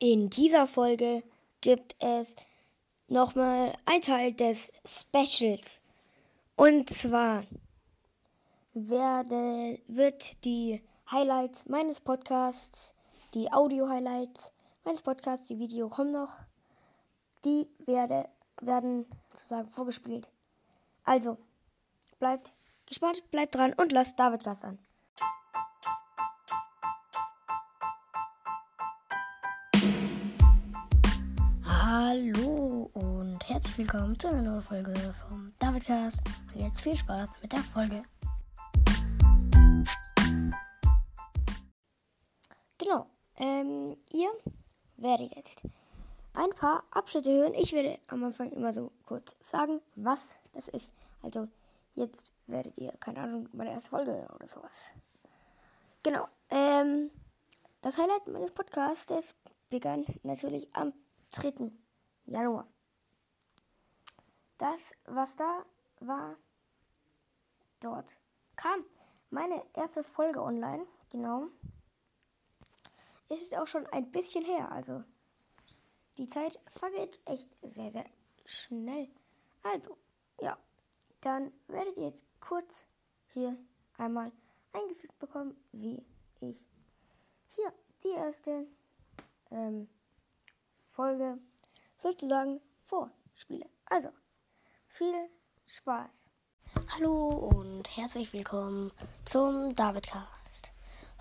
In dieser Folge gibt es nochmal ein Teil des Specials. Und zwar werde, wird die Highlights meines Podcasts, die Audio-Highlights meines Podcasts, die Video kommen noch, die werde, werden sozusagen vorgespielt. Also, bleibt gespannt, bleibt dran und lasst David Gas an. Hallo und herzlich willkommen zu einer neuen Folge vom Davidcast. Und jetzt viel Spaß mit der Folge. Genau, ähm, ihr werdet jetzt ein paar Abschnitte hören. Ich werde am Anfang immer so kurz sagen, was das ist. Also jetzt werdet ihr, keine Ahnung, meine erste Folge hören oder sowas. Genau, ähm, das Highlight meines Podcasts begann natürlich am 3. Januar. Das, was da war, dort kam meine erste Folge online, genau. Ist auch schon ein bisschen her, also die Zeit vergeht echt sehr, sehr schnell. Also, ja, dann werdet ihr jetzt kurz hier einmal eingefügt bekommen, wie ich hier die erste ähm, Folge sozusagen vorspiele. Also, viel Spaß. Hallo und herzlich willkommen zum Davidcast.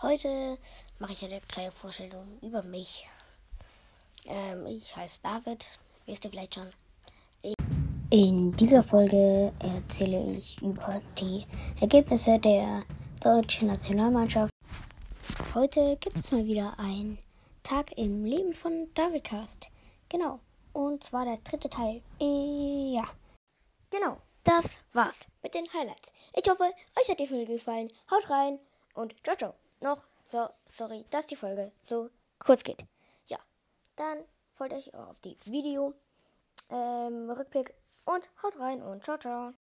Heute mache ich eine kleine Vorstellung über mich. Ähm, ich heiße David, wisst ihr vielleicht schon. In dieser Folge erzähle ich über die Ergebnisse der deutschen Nationalmannschaft. Heute gibt es mal wieder ein Tag im Leben von David Cast. Genau. Und zwar der dritte Teil. Äh, ja. Genau. Das war's mit den Highlights. Ich hoffe, euch hat die Folge gefallen. Haut rein und ciao, ciao. Noch so, sorry, dass die Folge so kurz geht. Ja. Dann folgt euch auf die Video. Ähm, Rückblick und haut rein und ciao, ciao.